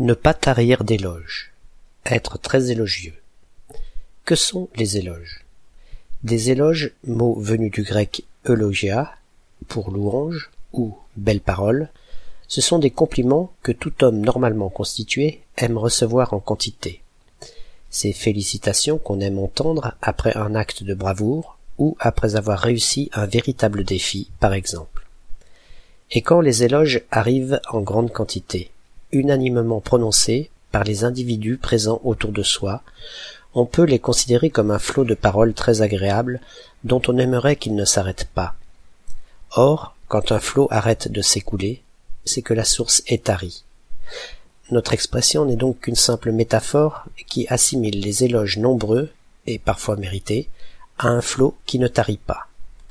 Ne pas tarir d'éloges. Être très élogieux. Que sont les éloges? Des éloges, mot venu du grec eulogia, pour louange ou belle parole, ce sont des compliments que tout homme normalement constitué aime recevoir en quantité. Ces félicitations qu'on aime entendre après un acte de bravoure ou après avoir réussi un véritable défi, par exemple. Et quand les éloges arrivent en grande quantité, unanimement prononcés par les individus présents autour de soi, on peut les considérer comme un flot de paroles très agréables dont on aimerait qu'il ne s'arrête pas. Or, quand un flot arrête de s'écouler, c'est que la source est tarie. Notre expression n'est donc qu'une simple métaphore qui assimile les éloges nombreux, et parfois mérités, à un flot qui ne tarit pas.